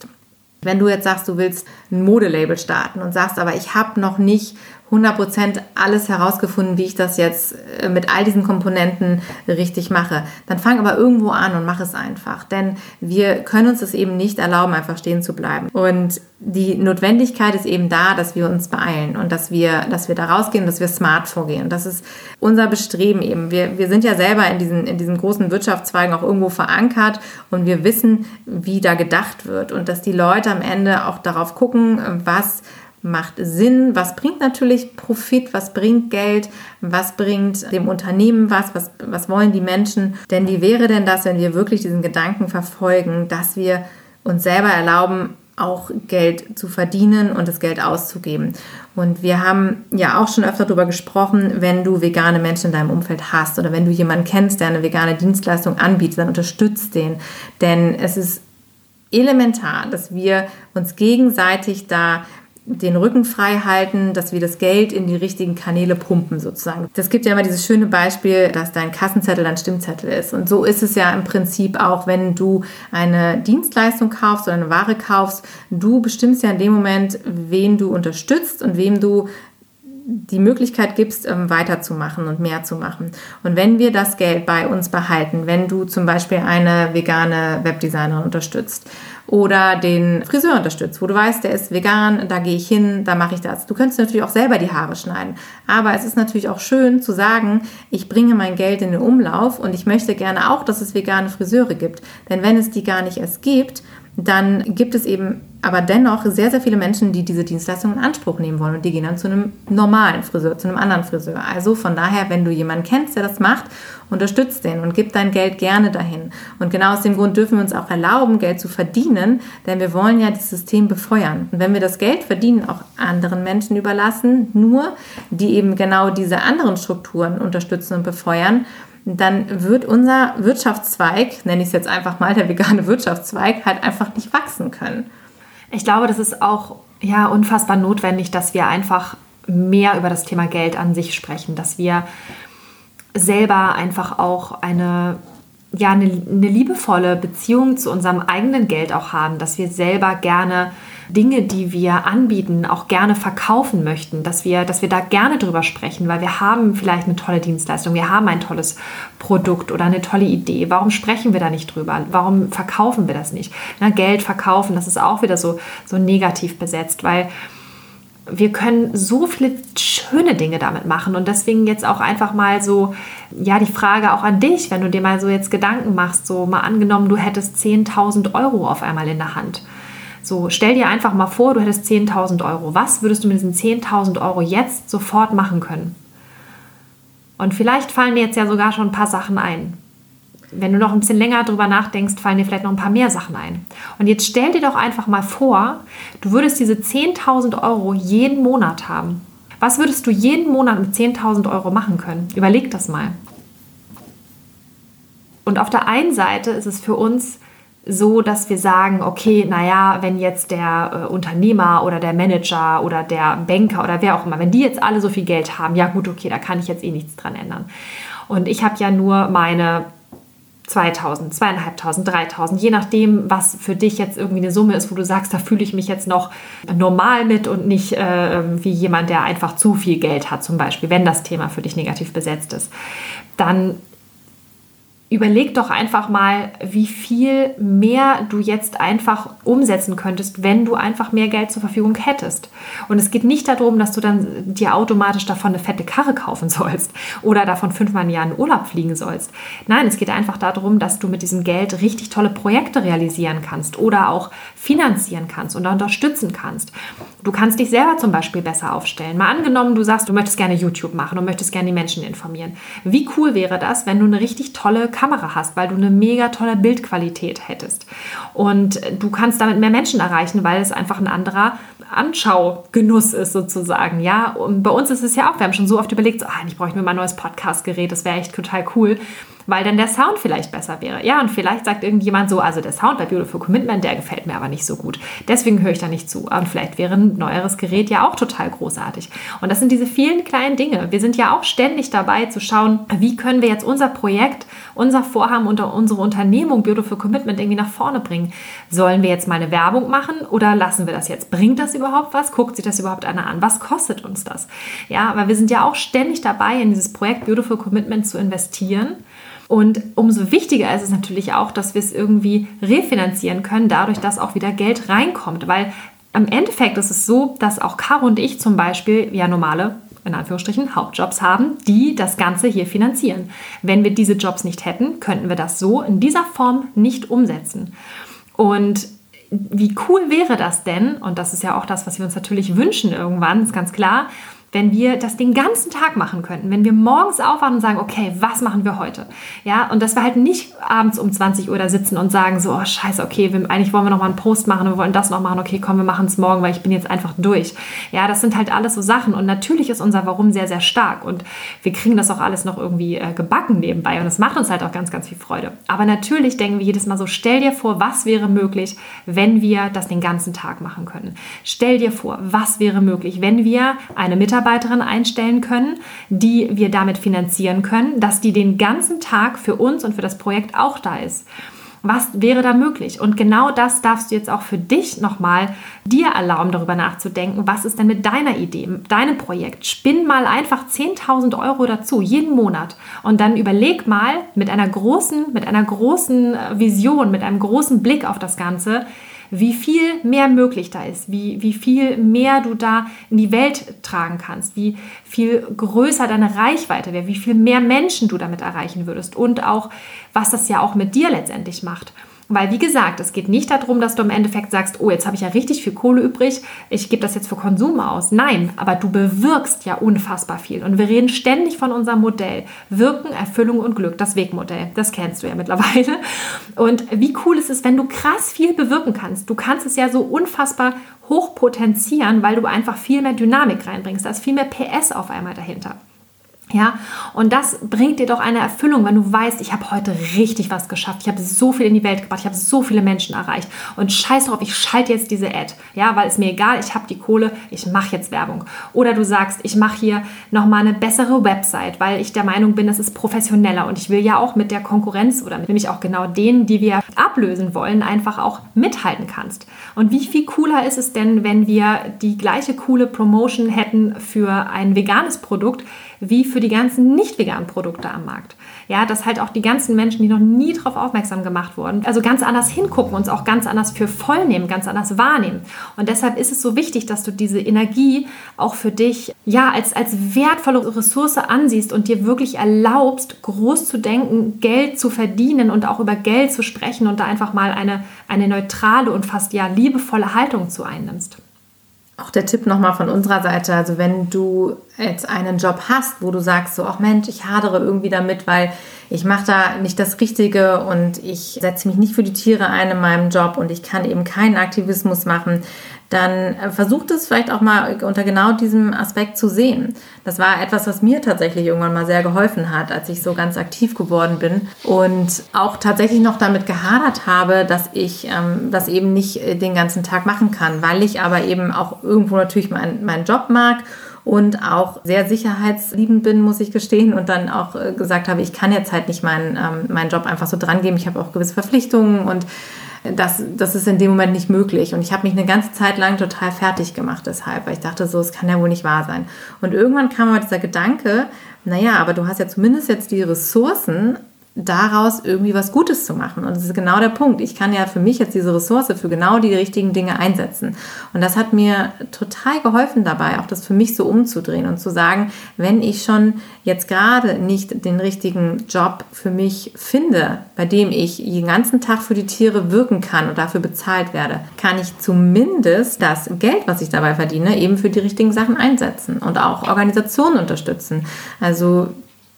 S2: wenn du jetzt sagst, du willst ein Modelabel starten und sagst, aber ich habe noch nicht 100% alles herausgefunden, wie ich das jetzt äh, mit all diesen Komponenten richtig mache. Dann fang aber irgendwo an und mach es einfach. Denn wir können uns das eben nicht erlauben, einfach stehen zu bleiben. Und die Notwendigkeit ist eben da, dass wir uns beeilen und dass wir, dass wir da rausgehen, dass wir smart vorgehen. Das ist unser Bestreben eben. Wir, wir sind ja selber in diesen, in diesen großen Wirtschaftszweigen auch irgendwo verankert und wir wissen, wie da gedacht wird und dass die Leute am Ende auch darauf gucken, was macht Sinn, was bringt natürlich Profit, was bringt Geld, was bringt dem Unternehmen was, was, was wollen die Menschen. Denn wie wäre denn das, wenn wir wirklich diesen Gedanken verfolgen, dass wir uns selber erlauben, auch Geld zu verdienen und das Geld auszugeben. Und wir haben ja auch schon öfter darüber gesprochen, wenn du vegane Menschen in deinem Umfeld hast oder wenn du jemanden kennst, der eine vegane Dienstleistung anbietet, dann unterstützt den. Denn es ist elementar, dass wir uns gegenseitig da den Rücken frei halten, dass wir das Geld in die richtigen Kanäle pumpen sozusagen. Das gibt ja immer dieses schöne Beispiel, dass dein Kassenzettel dein Stimmzettel ist. Und so ist es ja im Prinzip auch, wenn du eine Dienstleistung kaufst oder eine Ware kaufst. Du bestimmst ja in dem Moment, wen du unterstützt und wem du die Möglichkeit gibst, ähm, weiterzumachen und mehr zu machen. Und wenn wir das Geld bei uns behalten, wenn du zum Beispiel eine vegane Webdesignerin unterstützt oder den Friseur unterstützt, wo du weißt, der ist vegan, da gehe ich hin, da mache ich das. Du könntest natürlich auch selber die Haare schneiden. Aber es ist natürlich auch schön zu sagen, ich bringe mein Geld in den Umlauf und ich möchte gerne auch, dass es vegane Friseure gibt. Denn wenn es die gar nicht erst gibt, dann gibt es eben aber dennoch sehr, sehr viele Menschen, die diese Dienstleistung in Anspruch nehmen wollen und die gehen dann zu einem normalen Friseur, zu einem anderen Friseur. Also von daher, wenn du jemanden kennst, der das macht, unterstützt den und gib dein Geld gerne dahin. Und genau aus dem Grund dürfen wir uns auch erlauben, Geld zu verdienen, denn wir wollen ja das System befeuern. Und wenn wir das Geld verdienen auch anderen Menschen überlassen, nur die eben genau diese anderen Strukturen unterstützen und befeuern, dann wird unser Wirtschaftszweig, nenne ich es jetzt einfach mal der vegane Wirtschaftszweig, halt einfach nicht wachsen können.
S1: Ich glaube, das ist auch ja unfassbar notwendig, dass wir einfach mehr über das Thema Geld an sich sprechen, dass wir selber einfach auch eine ja eine, eine liebevolle Beziehung zu unserem eigenen Geld auch haben, dass wir selber gerne Dinge, die wir anbieten, auch gerne verkaufen möchten, dass wir, dass wir da gerne drüber sprechen, weil wir haben vielleicht eine tolle Dienstleistung, wir haben ein tolles Produkt oder eine tolle Idee. Warum sprechen wir da nicht drüber? Warum verkaufen wir das nicht? Na, Geld verkaufen, das ist auch wieder so, so negativ besetzt, weil wir können so viele schöne Dinge damit machen und deswegen jetzt auch einfach mal so, ja, die Frage auch an dich, wenn du dir mal so jetzt Gedanken machst, so mal angenommen, du hättest 10.000 Euro auf einmal in der Hand so, stell dir einfach mal vor, du hättest 10.000 Euro. Was würdest du mit diesen 10.000 Euro jetzt sofort machen können? Und vielleicht fallen dir jetzt ja sogar schon ein paar Sachen ein. Wenn du noch ein bisschen länger drüber nachdenkst, fallen dir vielleicht noch ein paar mehr Sachen ein. Und jetzt stell dir doch einfach mal vor, du würdest diese 10.000 Euro jeden Monat haben. Was würdest du jeden Monat mit 10.000 Euro machen können? Überleg das mal. Und auf der einen Seite ist es für uns so, dass wir sagen, okay, naja, wenn jetzt der äh, Unternehmer oder der Manager oder der Banker oder wer auch immer, wenn die jetzt alle so viel Geld haben, ja gut, okay, da kann ich jetzt eh nichts dran ändern. Und ich habe ja nur meine 2000, 2500, 3000, je nachdem, was für dich jetzt irgendwie eine Summe ist, wo du sagst, da fühle ich mich jetzt noch normal mit und nicht äh, wie jemand, der einfach zu viel Geld hat, zum Beispiel, wenn das Thema für dich negativ besetzt ist. Dann überleg doch einfach mal, wie viel mehr du jetzt einfach umsetzen könntest, wenn du einfach mehr Geld zur Verfügung hättest. Und es geht nicht darum, dass du dann dir automatisch davon eine fette Karre kaufen sollst oder davon fünfmal im Jahr in Urlaub fliegen sollst. Nein, es geht einfach darum, dass du mit diesem Geld richtig tolle Projekte realisieren kannst oder auch finanzieren kannst und unterstützen kannst. Du kannst dich selber zum Beispiel besser aufstellen. Mal angenommen, du sagst, du möchtest gerne YouTube machen und möchtest gerne die Menschen informieren. Wie cool wäre das, wenn du eine richtig tolle Kamera hast, weil du eine mega tolle Bildqualität hättest. Und du kannst damit mehr Menschen erreichen, weil es einfach ein anderer Anschaugenuss ist sozusagen. Ja, und bei uns ist es ja auch, wir haben schon so oft überlegt, so, ah, ich brauche mir mal ein neues Podcastgerät, das wäre echt total cool weil dann der Sound vielleicht besser wäre. Ja, und vielleicht sagt irgendjemand so, also der Sound bei Beautiful Commitment, der gefällt mir aber nicht so gut. Deswegen höre ich da nicht zu. Und vielleicht wäre ein neueres Gerät ja auch total großartig. Und das sind diese vielen kleinen Dinge. Wir sind ja auch ständig dabei zu schauen, wie können wir jetzt unser Projekt, unser Vorhaben und unsere Unternehmung Beautiful Commitment irgendwie nach vorne bringen. Sollen wir jetzt mal eine Werbung machen oder lassen wir das jetzt? Bringt das überhaupt was? Guckt sich das überhaupt einer an? Was kostet uns das? Ja, aber wir sind ja auch ständig dabei, in dieses Projekt Beautiful Commitment zu investieren. Und umso wichtiger ist es natürlich auch, dass wir es irgendwie refinanzieren können, dadurch, dass auch wieder Geld reinkommt. Weil im Endeffekt ist es so, dass auch Caro und ich zum Beispiel ja normale in Anführungsstrichen Hauptjobs haben, die das Ganze hier finanzieren. Wenn wir diese Jobs nicht hätten, könnten wir das so in dieser Form nicht umsetzen. Und wie cool wäre das denn, und das ist ja auch das, was wir uns natürlich wünschen irgendwann, ist ganz klar, wenn wir das den ganzen Tag machen könnten, wenn wir morgens aufwachen und sagen, okay, was machen wir heute? Ja, und dass wir halt nicht abends um 20 Uhr da sitzen und sagen so, oh scheiße, okay, wir, eigentlich wollen wir noch mal einen Post machen, wir wollen das noch machen, okay, komm, wir machen es morgen, weil ich bin jetzt einfach durch. Ja, das sind halt alles so Sachen und natürlich ist unser Warum sehr, sehr stark und wir kriegen das auch alles noch irgendwie äh, gebacken nebenbei und es macht uns halt auch ganz, ganz viel Freude. Aber natürlich denken wir jedes Mal so, stell dir vor, was wäre möglich, wenn wir das den ganzen Tag machen können. Stell dir vor, was wäre möglich, wenn wir eine Mitarbeiterin einstellen können, die wir damit finanzieren können, dass die den ganzen Tag für uns und für das Projekt auch da ist. Was wäre da möglich? Und genau das darfst du jetzt auch für dich nochmal dir erlauben, darüber nachzudenken. Was ist denn mit deiner Idee, deinem Projekt? Spinn mal einfach 10.000 Euro dazu, jeden Monat. Und dann überleg mal mit einer großen, mit einer großen äh, Vision, mit einem großen Blick auf das Ganze, wie viel mehr möglich da ist, wie, wie viel mehr du da in die Welt tragen kannst, wie viel größer deine Reichweite wäre, wie viel mehr Menschen du damit erreichen würdest und auch, was das ja auch mit dir letztendlich macht. Weil, wie gesagt, es geht nicht darum, dass du im Endeffekt sagst, oh, jetzt habe ich ja richtig viel Kohle übrig, ich gebe das jetzt für Konsum aus. Nein, aber du bewirkst ja unfassbar viel. Und wir reden ständig von unserem Modell. Wirken, Erfüllung und Glück, das Wegmodell. Das kennst du ja mittlerweile. Und wie cool ist es, wenn du krass viel bewirken kannst. Du kannst es ja so unfassbar hoch potenzieren, weil du einfach viel mehr Dynamik reinbringst. Da ist viel mehr PS auf einmal dahinter. Ja, und das bringt dir doch eine Erfüllung, wenn du weißt, ich habe heute richtig was geschafft. Ich habe so viel in die Welt gebracht, ich habe so viele Menschen erreicht. Und scheiß drauf, ich schalte jetzt diese Ad. Ja, weil es mir egal, ich habe die Kohle, ich mache jetzt Werbung. Oder du sagst, ich mache hier nochmal eine bessere Website, weil ich der Meinung bin, es ist professioneller. Und ich will ja auch mit der Konkurrenz oder nämlich auch genau denen, die wir ablösen wollen, einfach auch mithalten kannst. Und wie viel cooler ist es denn, wenn wir die gleiche coole Promotion hätten für ein veganes Produkt, wie für die ganzen nicht veganen Produkte am Markt. Ja, dass halt auch die ganzen Menschen, die noch nie darauf aufmerksam gemacht wurden, also ganz anders hingucken, uns auch ganz anders für voll nehmen, ganz anders wahrnehmen. Und deshalb ist es so wichtig, dass du diese Energie auch für dich, ja, als, als wertvolle Ressource ansiehst und dir wirklich erlaubst, groß zu denken, Geld zu verdienen und auch über Geld zu sprechen und da einfach mal eine, eine neutrale und fast ja liebevolle Haltung zu einnimmst.
S2: Auch der Tipp nochmal von unserer Seite, also wenn du jetzt einen Job hast, wo du sagst, so, ach Mensch, ich hadere irgendwie damit, weil ich mache da nicht das Richtige und ich setze mich nicht für die Tiere ein in meinem Job und ich kann eben keinen Aktivismus machen, dann versucht es vielleicht auch mal unter genau diesem Aspekt zu sehen. Das war etwas, was mir tatsächlich irgendwann mal sehr geholfen hat, als ich so ganz aktiv geworden bin und auch tatsächlich noch damit gehadert habe, dass ich ähm, das eben nicht äh, den ganzen Tag machen kann, weil ich aber eben auch irgendwo natürlich meinen mein Job mag und auch sehr sicherheitsliebend bin, muss ich gestehen, und dann auch äh, gesagt habe, ich kann jetzt halt nicht meinen, ähm, meinen Job einfach so dran geben. Ich habe auch gewisse Verpflichtungen und das, das ist in dem Moment nicht möglich. Und ich habe mich eine ganze Zeit lang total fertig gemacht deshalb, weil ich dachte, so, es kann ja wohl nicht wahr sein. Und irgendwann kam aber dieser Gedanke, naja, aber du hast ja zumindest jetzt die Ressourcen, daraus irgendwie was Gutes zu machen. Und das ist genau der Punkt. Ich kann ja für mich jetzt diese Ressource für genau die richtigen Dinge einsetzen. Und das hat mir total geholfen dabei, auch das für mich so umzudrehen und zu sagen, wenn ich schon jetzt gerade nicht den richtigen Job für mich finde, bei dem ich den ganzen Tag für die Tiere wirken kann und dafür bezahlt werde, kann ich zumindest das Geld, was ich dabei verdiene, eben für die richtigen Sachen einsetzen und auch Organisationen unterstützen. Also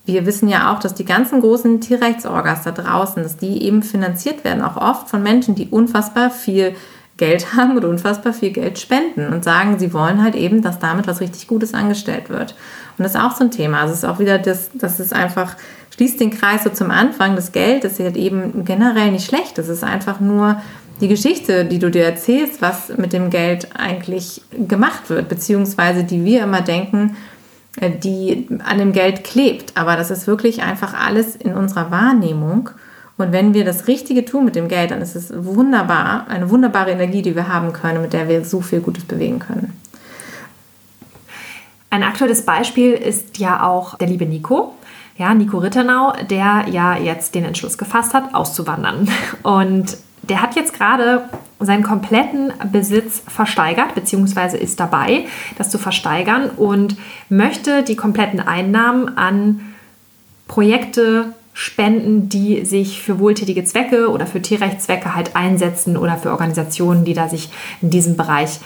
S2: wir wissen ja auch, dass die ganzen großen Tierrechtsorgas da draußen, dass die eben finanziert werden, auch oft von Menschen, die unfassbar viel Geld haben oder unfassbar viel Geld spenden und sagen, sie wollen halt eben, dass damit was richtig Gutes angestellt wird. Und das ist auch so ein Thema. Also es ist auch wieder das, das ist einfach, schließt den Kreis so zum Anfang. Das Geld ist halt eben generell nicht schlecht. Das ist einfach nur die Geschichte, die du dir erzählst, was mit dem Geld eigentlich gemacht wird, beziehungsweise die wir immer denken, die an dem Geld klebt. Aber das ist wirklich einfach alles in unserer Wahrnehmung. Und wenn wir das Richtige tun mit dem Geld, dann ist es wunderbar, eine wunderbare Energie, die wir haben können, mit der wir so viel Gutes bewegen können.
S1: Ein aktuelles Beispiel ist ja auch der liebe Nico. Ja, Nico Rittenau, der ja jetzt den Entschluss gefasst hat, auszuwandern. Und der hat jetzt gerade seinen kompletten Besitz versteigert, beziehungsweise ist dabei, das zu versteigern und möchte die kompletten Einnahmen an Projekte spenden, die sich für wohltätige Zwecke oder für Tierrechtszwecke halt einsetzen oder für Organisationen, die da sich in diesem Bereich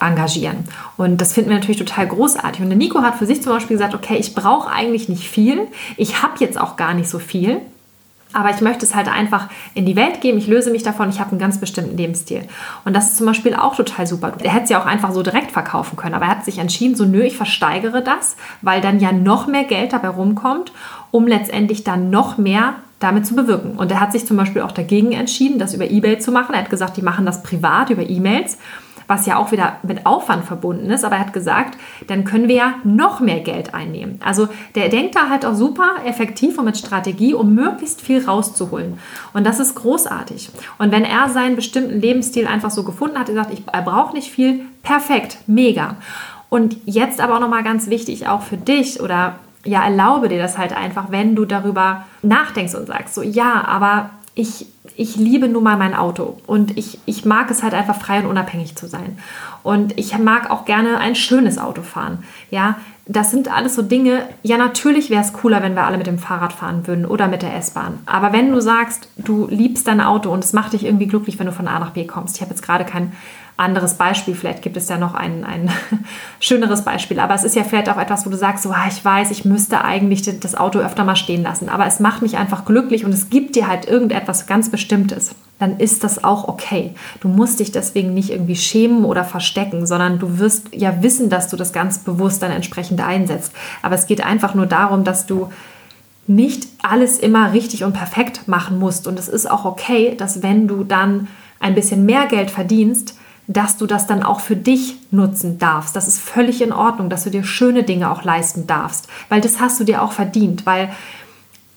S1: engagieren. Und das finden wir natürlich total großartig. Und der Nico hat für sich zum Beispiel gesagt, okay, ich brauche eigentlich nicht viel. Ich habe jetzt auch gar nicht so viel. Aber ich möchte es halt einfach in die Welt geben. Ich löse mich davon. Ich habe einen ganz bestimmten Lebensstil. Und das ist zum Beispiel auch total super. Er hätte es ja auch einfach so direkt verkaufen können. Aber er hat sich entschieden, so nö, ich versteigere das, weil dann ja noch mehr Geld dabei rumkommt, um letztendlich dann noch mehr damit zu bewirken. Und er hat sich zum Beispiel auch dagegen entschieden, das über eBay zu machen. Er hat gesagt, die machen das privat über E-Mails was ja auch wieder mit Aufwand verbunden ist. Aber er hat gesagt, dann können wir ja noch mehr Geld einnehmen. Also der denkt da halt auch super effektiv und mit Strategie, um möglichst viel rauszuholen. Und das ist großartig. Und wenn er seinen bestimmten Lebensstil einfach so gefunden hat, er sagt, ich, er braucht nicht viel, perfekt, mega. Und jetzt aber auch nochmal ganz wichtig, auch für dich oder ja, erlaube dir das halt einfach, wenn du darüber nachdenkst und sagst, so ja, aber ich, ich liebe nun mal mein Auto und ich, ich mag es halt einfach frei und unabhängig zu sein. Und ich mag auch gerne ein schönes Auto fahren. Ja, das sind alles so Dinge. Ja, natürlich wäre es cooler, wenn wir alle mit dem Fahrrad fahren würden oder mit der S-Bahn. Aber wenn du sagst, du liebst dein Auto und es macht dich irgendwie glücklich, wenn du von A nach B kommst. Ich habe jetzt gerade kein anderes Beispiel. Vielleicht gibt es ja noch ein, ein schöneres Beispiel. Aber es ist ja vielleicht auch etwas, wo du sagst, so, ich weiß, ich müsste eigentlich das Auto öfter mal stehen lassen. Aber es macht mich einfach glücklich und es gibt dir halt irgendetwas ganz Bestimmtes. Dann ist das auch okay. Du musst dich deswegen nicht irgendwie schämen oder verstecken, sondern du wirst ja wissen, dass du das ganz bewusst dann entsprechend einsetzt. Aber es geht einfach nur darum, dass du nicht alles immer richtig und perfekt machen musst. Und es ist auch okay, dass wenn du dann ein bisschen mehr Geld verdienst, dass du das dann auch für dich nutzen darfst. Das ist völlig in Ordnung, dass du dir schöne Dinge auch leisten darfst, weil das hast du dir auch verdient, weil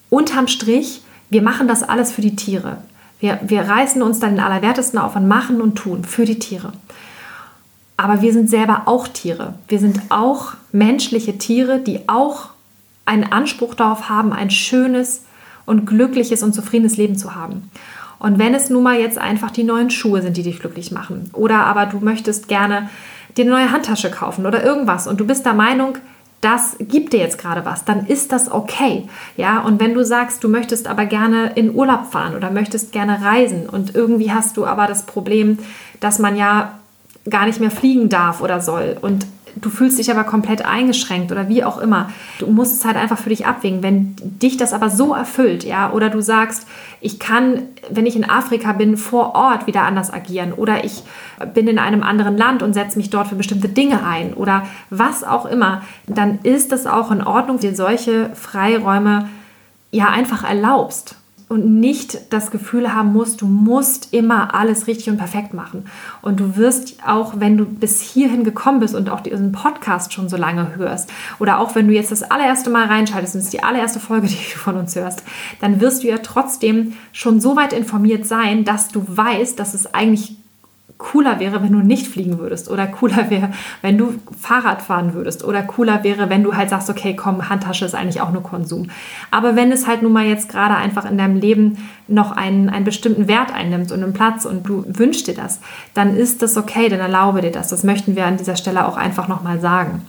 S1: unterm Strich, wir machen das alles für die Tiere. Wir, wir reißen uns dann den Allerwertesten auf und machen und tun für die Tiere. Aber wir sind selber auch Tiere. Wir sind auch menschliche Tiere, die auch einen Anspruch darauf haben, ein schönes und glückliches und zufriedenes Leben zu haben. Und wenn es nun mal jetzt einfach die neuen Schuhe sind, die dich glücklich machen, oder aber du möchtest gerne dir eine neue Handtasche kaufen oder irgendwas und du bist der Meinung, das gibt dir jetzt gerade was, dann ist das okay. Ja, und wenn du sagst, du möchtest aber gerne in Urlaub fahren oder möchtest gerne reisen und irgendwie hast du aber das Problem, dass man ja gar nicht mehr fliegen darf oder soll und du fühlst dich aber komplett eingeschränkt oder wie auch immer. Du musst es halt einfach für dich abwägen. Wenn dich das aber so erfüllt, ja, oder du sagst, ich kann, wenn ich in Afrika bin, vor Ort wieder anders agieren oder ich bin in einem anderen Land und setze mich dort für bestimmte Dinge ein oder was auch immer, dann ist das auch in Ordnung, dir solche Freiräume ja einfach erlaubst und nicht das Gefühl haben musst, du musst immer alles richtig und perfekt machen. Und du wirst auch, wenn du bis hierhin gekommen bist und auch diesen Podcast schon so lange hörst, oder auch wenn du jetzt das allererste Mal reinschaltest und es ist die allererste Folge, die du von uns hörst, dann wirst du ja trotzdem schon so weit informiert sein, dass du weißt, dass es eigentlich cooler wäre, wenn du nicht fliegen würdest oder cooler wäre, wenn du Fahrrad fahren würdest oder cooler wäre, wenn du halt sagst, okay, komm, Handtasche ist eigentlich auch nur Konsum. Aber wenn es halt nun mal jetzt gerade einfach in deinem Leben noch einen, einen bestimmten Wert einnimmt und einen Platz und du wünschst dir das, dann ist das okay, dann erlaube dir das. Das möchten wir an dieser Stelle auch einfach nochmal sagen.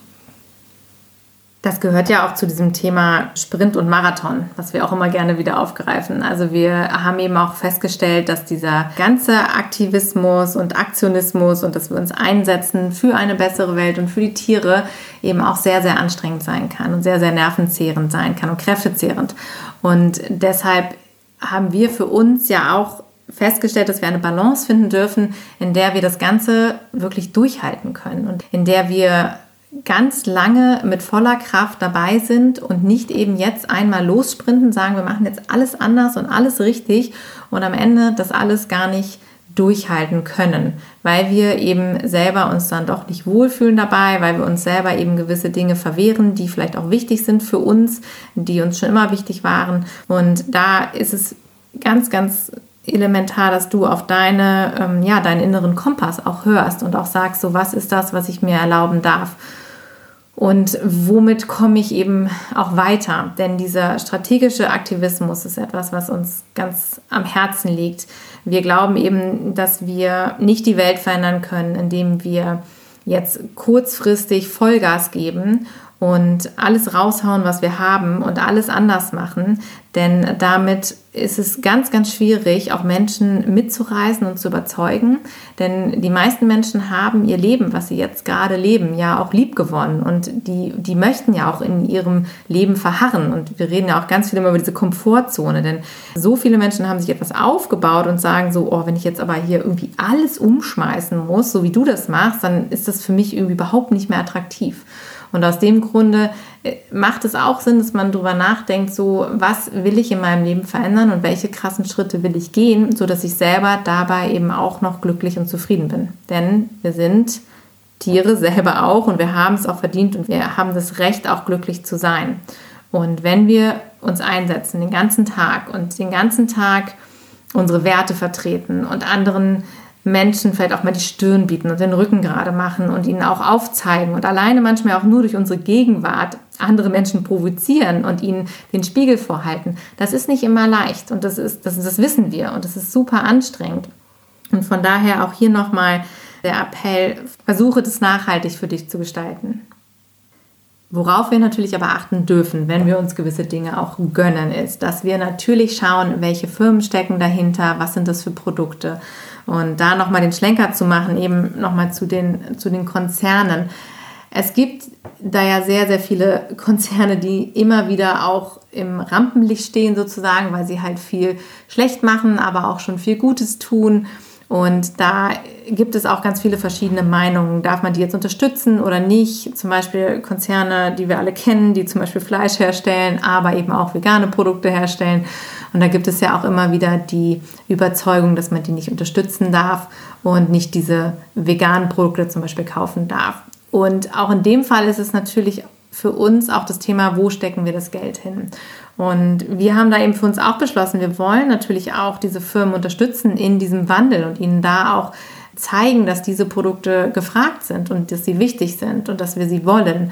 S2: Das gehört ja auch zu diesem Thema Sprint und Marathon, was wir auch immer gerne wieder aufgreifen. Also wir haben eben auch festgestellt, dass dieser ganze Aktivismus und Aktionismus und dass wir uns einsetzen für eine bessere Welt und für die Tiere eben auch sehr, sehr anstrengend sein kann und sehr, sehr nervenzehrend sein kann und kräftezehrend. Und deshalb haben wir für uns ja auch festgestellt, dass wir eine Balance finden dürfen, in der wir das Ganze wirklich durchhalten können und in der wir ganz lange mit voller Kraft dabei sind und nicht eben jetzt einmal lossprinten, sagen, wir machen jetzt alles anders und alles richtig und am Ende das alles gar nicht durchhalten können, weil wir eben selber uns dann doch nicht wohlfühlen dabei, weil wir uns selber eben gewisse Dinge verwehren, die vielleicht auch wichtig sind für uns, die uns schon immer wichtig waren. Und da ist es ganz, ganz elementar, dass du auf deine, ähm, ja, deinen inneren Kompass auch hörst und auch sagst, so was ist das, was ich mir erlauben darf. Und womit komme ich eben auch weiter? Denn dieser strategische Aktivismus ist etwas, was uns ganz am Herzen liegt. Wir glauben eben, dass wir nicht die Welt verändern können, indem wir jetzt kurzfristig Vollgas geben und alles raushauen, was wir haben und alles anders machen. Denn damit ist es ganz, ganz schwierig, auch Menschen mitzureisen und zu überzeugen. Denn die meisten Menschen haben ihr Leben, was sie jetzt gerade leben, ja auch lieb gewonnen. Und die, die möchten ja auch in ihrem Leben verharren. Und wir reden ja auch ganz viel immer über diese Komfortzone. Denn so viele Menschen haben sich etwas aufgebaut und sagen so, oh, wenn ich jetzt aber hier irgendwie alles umschmeißen muss, so wie du das machst, dann ist das für mich irgendwie überhaupt nicht mehr attraktiv. Und aus dem Grunde äh, macht es auch Sinn, dass man darüber nachdenkt, so was will ich in meinem Leben verändern und welche krassen Schritte will ich gehen, sodass ich selber dabei eben auch noch glücklich und zufrieden bin. Denn wir sind Tiere selber auch und wir haben es auch verdient und wir haben das Recht, auch glücklich zu sein. Und wenn wir uns einsetzen den ganzen Tag und den ganzen Tag unsere Werte vertreten und anderen Menschen vielleicht auch mal die Stirn bieten und den Rücken gerade machen und ihnen auch aufzeigen und alleine manchmal auch nur durch unsere Gegenwart andere Menschen provozieren und ihnen den Spiegel vorhalten. Das ist nicht immer leicht und das ist, das, das wissen wir und das ist super anstrengend. Und von daher auch hier nochmal der Appell, versuche das nachhaltig für dich zu gestalten. Worauf wir natürlich aber achten dürfen, wenn wir uns gewisse Dinge auch gönnen, ist, dass wir natürlich schauen, welche Firmen stecken dahinter, was sind das für Produkte und da nochmal den Schlenker zu machen, eben nochmal zu den, zu den Konzernen. Es gibt da ja sehr, sehr viele Konzerne, die immer wieder auch im Rampenlicht stehen sozusagen, weil sie halt viel schlecht machen, aber auch schon viel Gutes tun. Und da gibt es auch ganz viele verschiedene Meinungen. Darf man die jetzt unterstützen oder nicht? Zum Beispiel Konzerne, die wir alle kennen, die zum Beispiel Fleisch herstellen, aber eben auch vegane Produkte herstellen. Und da gibt es ja auch immer wieder die Überzeugung, dass man die nicht unterstützen darf und nicht diese veganen Produkte zum Beispiel kaufen darf. Und auch in dem Fall ist es natürlich für uns auch das Thema, wo stecken wir das Geld hin? Und wir haben da eben für uns auch beschlossen, wir wollen natürlich auch diese Firmen unterstützen in diesem Wandel und ihnen da auch zeigen, dass diese Produkte gefragt sind und dass sie wichtig sind und dass wir sie wollen.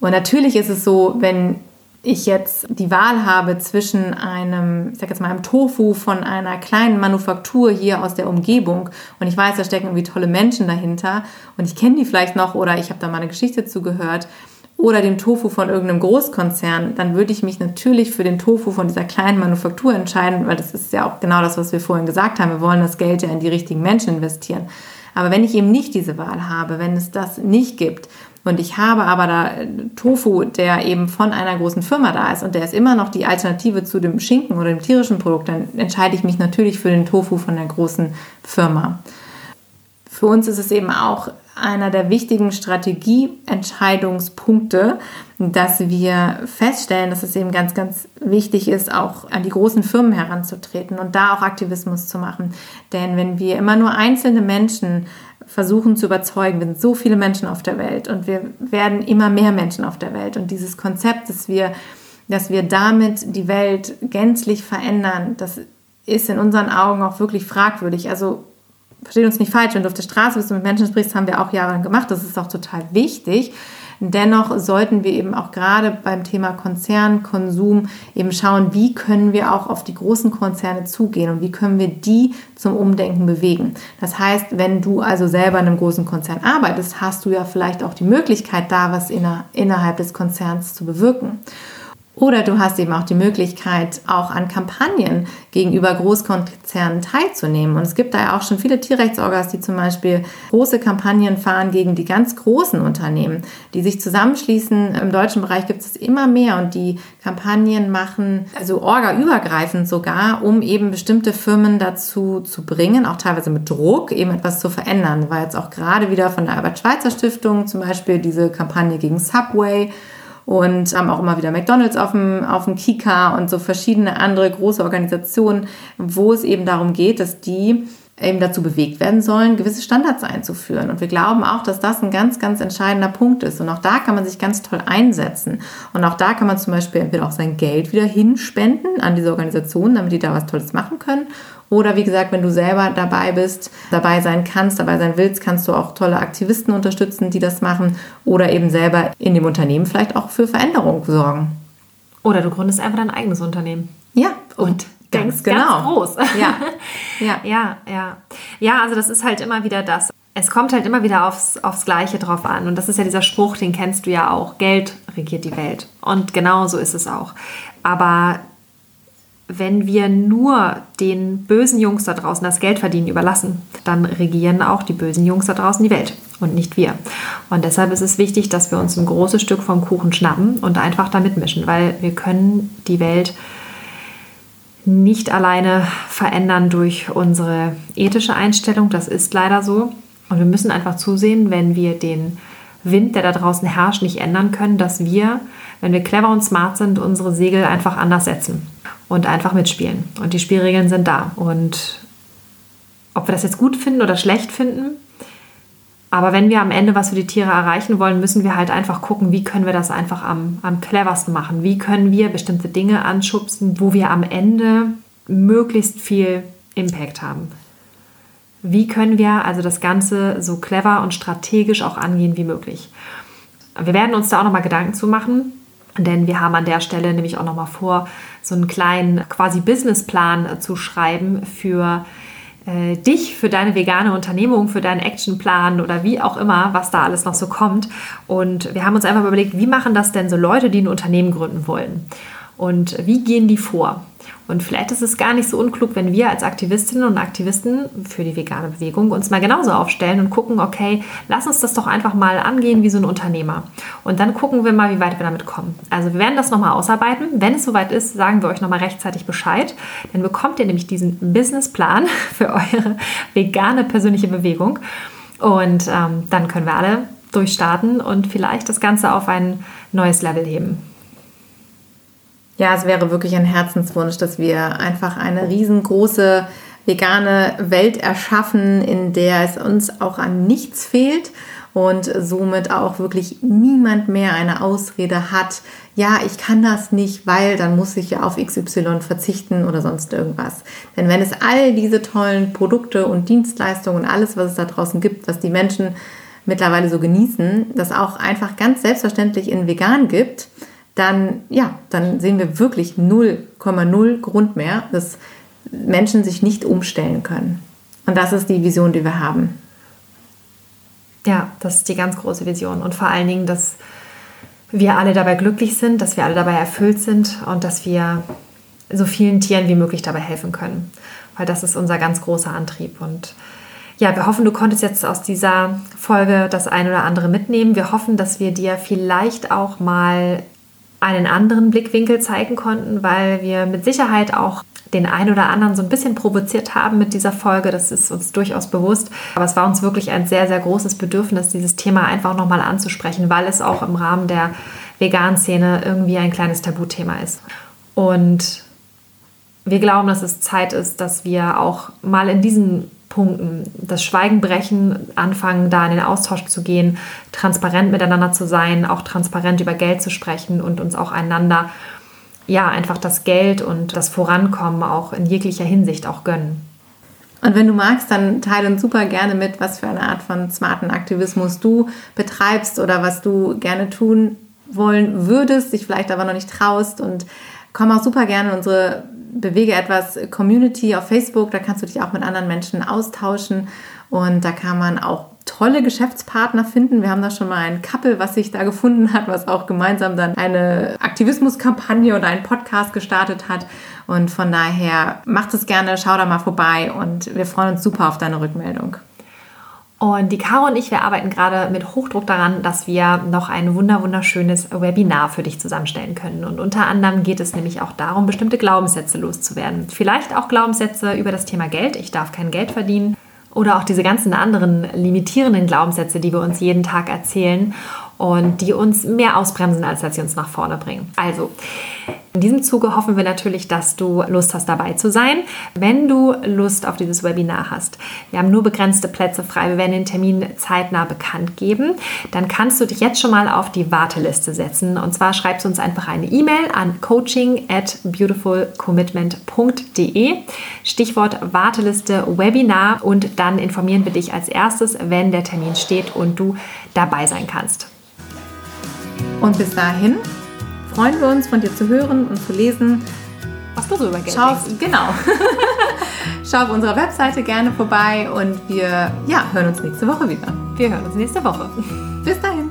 S2: Und natürlich ist es so, wenn ich jetzt die Wahl habe zwischen einem, ich sag jetzt mal, einem Tofu von einer kleinen Manufaktur hier aus der Umgebung und ich weiß, da stecken irgendwie tolle Menschen dahinter und ich kenne die vielleicht noch oder ich habe da mal eine Geschichte zugehört oder dem Tofu von irgendeinem Großkonzern, dann würde ich mich natürlich für den Tofu von dieser kleinen Manufaktur entscheiden, weil das ist ja auch genau das, was wir vorhin gesagt haben. Wir wollen das Geld ja in die richtigen Menschen investieren. Aber wenn ich eben nicht diese Wahl habe, wenn es das nicht gibt und ich habe aber da Tofu, der eben von einer großen Firma da ist und der ist immer noch die Alternative zu dem Schinken oder dem tierischen Produkt, dann entscheide ich mich natürlich für den Tofu von der großen Firma. Für uns ist es eben auch einer der wichtigen Strategieentscheidungspunkte, dass wir feststellen, dass es eben ganz, ganz wichtig ist, auch an die großen Firmen heranzutreten und da auch Aktivismus zu machen. Denn wenn wir immer nur einzelne Menschen versuchen zu überzeugen. Wir sind so viele Menschen auf der Welt und wir werden immer mehr Menschen auf der Welt. Und dieses Konzept, dass wir, dass wir damit die Welt gänzlich verändern, das ist in unseren Augen auch wirklich fragwürdig. Also versteht uns nicht falsch, wenn du auf der Straße bist und mit Menschen sprichst, haben wir auch jahrelang gemacht. Das ist auch total wichtig. Dennoch sollten wir eben auch gerade beim Thema Konzernkonsum eben schauen, wie können wir auch auf die großen Konzerne zugehen und wie können wir die zum Umdenken bewegen. Das heißt, wenn du also selber in einem großen Konzern arbeitest, hast du ja vielleicht auch die Möglichkeit, da was innerhalb des Konzerns zu bewirken. Oder du hast eben auch die Möglichkeit, auch an Kampagnen gegenüber Großkonzernen teilzunehmen. Und es gibt da ja auch schon viele Tierrechtsorgas, die zum Beispiel große Kampagnen fahren gegen die ganz großen Unternehmen, die sich zusammenschließen. Im deutschen Bereich gibt es immer mehr und die Kampagnen machen, also orga-übergreifend sogar, um eben bestimmte Firmen dazu zu bringen, auch teilweise mit Druck, eben etwas zu verändern. War jetzt auch gerade wieder von der Albert-Schweitzer Stiftung zum Beispiel diese Kampagne gegen Subway und haben auch immer wieder McDonalds auf dem, auf dem Kika und so verschiedene andere große Organisationen, wo es eben darum geht, dass die eben dazu bewegt werden sollen, gewisse Standards einzuführen. Und wir glauben auch, dass das ein ganz, ganz entscheidender Punkt ist. Und auch da kann man sich ganz toll einsetzen. Und auch da kann man zum Beispiel entweder auch sein Geld wieder hinspenden an diese Organisationen, damit die da was Tolles machen können. Oder wie gesagt, wenn du selber dabei bist, dabei sein kannst, dabei sein willst, kannst du auch tolle Aktivisten unterstützen, die das machen. Oder eben selber in dem Unternehmen vielleicht auch für Veränderung sorgen.
S1: Oder du gründest einfach dein eigenes Unternehmen.
S2: Ja, und
S1: Ganz,
S2: genau.
S1: ganz groß.
S2: Ja.
S1: ja. ja, ja. Ja, also das ist halt immer wieder das. es kommt halt immer wieder aufs, aufs Gleiche drauf an. Und das ist ja dieser Spruch, den kennst du ja auch. Geld regiert die Welt. Und genau so ist es auch. Aber wenn wir nur den bösen Jungs da draußen das Geld verdienen überlassen, dann regieren auch die bösen Jungs da draußen die Welt und nicht wir. Und deshalb ist es wichtig, dass wir uns ein großes Stück vom Kuchen schnappen und einfach da mitmischen, weil wir können die Welt nicht alleine verändern durch unsere ethische Einstellung. Das ist leider so. Und wir müssen einfach zusehen, wenn wir den Wind, der da draußen herrscht, nicht ändern können, dass wir, wenn wir clever und smart sind, unsere Segel einfach anders setzen und einfach mitspielen. Und die Spielregeln sind da. Und ob wir das jetzt gut finden oder schlecht finden, aber wenn wir am Ende was für die Tiere erreichen wollen, müssen wir halt einfach gucken, wie können wir das einfach am, am cleversten machen. Wie können wir bestimmte Dinge anschubsen, wo wir am Ende möglichst viel Impact haben. Wie können wir also das Ganze so clever und strategisch auch angehen wie möglich? Wir werden uns da auch nochmal Gedanken zu machen, denn wir haben an der Stelle nämlich auch nochmal vor, so einen kleinen quasi Businessplan zu schreiben für äh, dich, für deine vegane Unternehmung, für deinen Actionplan oder wie auch immer, was da alles noch so kommt. Und wir haben uns einfach überlegt, wie machen das denn so Leute, die ein Unternehmen gründen wollen? Und wie gehen die vor? Und vielleicht ist es gar nicht so unklug, wenn wir als Aktivistinnen und Aktivisten für die vegane Bewegung uns mal genauso aufstellen und gucken, okay, lass uns das doch einfach mal angehen wie so ein Unternehmer. Und dann gucken wir mal, wie weit wir damit kommen. Also wir werden das nochmal ausarbeiten. Wenn es soweit ist, sagen wir euch nochmal rechtzeitig Bescheid. Dann bekommt ihr nämlich diesen Businessplan für eure vegane persönliche Bewegung. Und ähm, dann können wir alle durchstarten und vielleicht das Ganze auf ein neues Level heben.
S2: Ja, es wäre wirklich ein Herzenswunsch, dass wir einfach eine riesengroße vegane Welt erschaffen, in der es uns auch an nichts fehlt und somit auch wirklich niemand mehr eine Ausrede hat, ja, ich kann das nicht, weil dann muss ich ja auf XY verzichten oder sonst irgendwas. Denn wenn es all diese tollen Produkte und Dienstleistungen und alles, was es da draußen gibt, was die Menschen mittlerweile so genießen, das auch einfach ganz selbstverständlich in vegan gibt, dann, ja, dann sehen wir wirklich 0,0 Grund mehr, dass Menschen sich nicht umstellen können. Und das ist die Vision, die wir haben.
S1: Ja, das ist die ganz große Vision. Und vor allen Dingen, dass wir alle dabei glücklich sind, dass wir alle dabei erfüllt sind und dass wir so vielen Tieren wie möglich dabei helfen können. Weil das ist unser ganz großer Antrieb. Und ja, wir hoffen, du konntest jetzt aus dieser Folge das ein oder andere mitnehmen. Wir hoffen, dass wir dir vielleicht auch mal einen anderen Blickwinkel zeigen konnten, weil wir mit Sicherheit auch den einen oder anderen so ein bisschen provoziert haben mit dieser Folge. Das ist uns durchaus bewusst. Aber es war uns wirklich ein sehr, sehr großes Bedürfnis, dieses Thema einfach nochmal anzusprechen, weil es auch im Rahmen der veganen Szene irgendwie ein kleines Tabuthema ist. Und wir glauben, dass es Zeit ist, dass wir auch mal in diesen Punkten das Schweigen brechen, anfangen, da in den Austausch zu gehen, transparent miteinander zu sein, auch transparent über Geld zu sprechen und uns auch einander, ja, einfach das Geld und das Vorankommen auch in jeglicher Hinsicht auch gönnen.
S2: Und wenn du magst, dann teile uns super gerne mit, was für eine Art von smarten Aktivismus du betreibst oder was du gerne tun wollen würdest, dich vielleicht aber noch nicht traust und komm auch super gerne in unsere bewege etwas Community auf Facebook. Da kannst du dich auch mit anderen Menschen austauschen und da kann man auch tolle Geschäftspartner finden. Wir haben da schon mal ein Couple, was sich da gefunden hat, was auch gemeinsam dann eine Aktivismuskampagne oder einen Podcast gestartet hat. Und von daher macht es gerne, schau da mal vorbei und wir freuen uns super auf deine Rückmeldung.
S1: Und die Caro und ich, wir arbeiten gerade mit Hochdruck daran, dass wir noch ein wunderschönes Webinar für dich zusammenstellen können. Und unter anderem geht es nämlich auch darum, bestimmte Glaubenssätze loszuwerden. Vielleicht auch Glaubenssätze über das Thema Geld. Ich darf kein Geld verdienen. Oder auch diese ganzen anderen limitierenden Glaubenssätze, die wir uns jeden Tag erzählen und die uns mehr ausbremsen, als dass sie uns nach vorne bringen. Also, in diesem Zuge hoffen wir natürlich, dass du Lust hast, dabei zu sein. Wenn du Lust auf dieses Webinar hast, wir haben nur begrenzte Plätze frei, wir werden den Termin zeitnah bekannt geben, dann kannst du dich jetzt schon mal auf die Warteliste setzen. Und zwar schreibst du uns einfach eine E-Mail an coaching at beautifulcommitment.de, Stichwort Warteliste Webinar und dann informieren wir dich als erstes, wenn der Termin steht und du dabei sein kannst.
S2: Und bis dahin freuen wir uns, von dir zu hören und zu lesen.
S1: Was du so über Geld
S2: Schau,
S1: denkst.
S2: genau. Schau auf unserer Webseite gerne vorbei und wir ja, hören uns nächste Woche wieder.
S1: Wir hören uns nächste Woche.
S2: Bis dahin.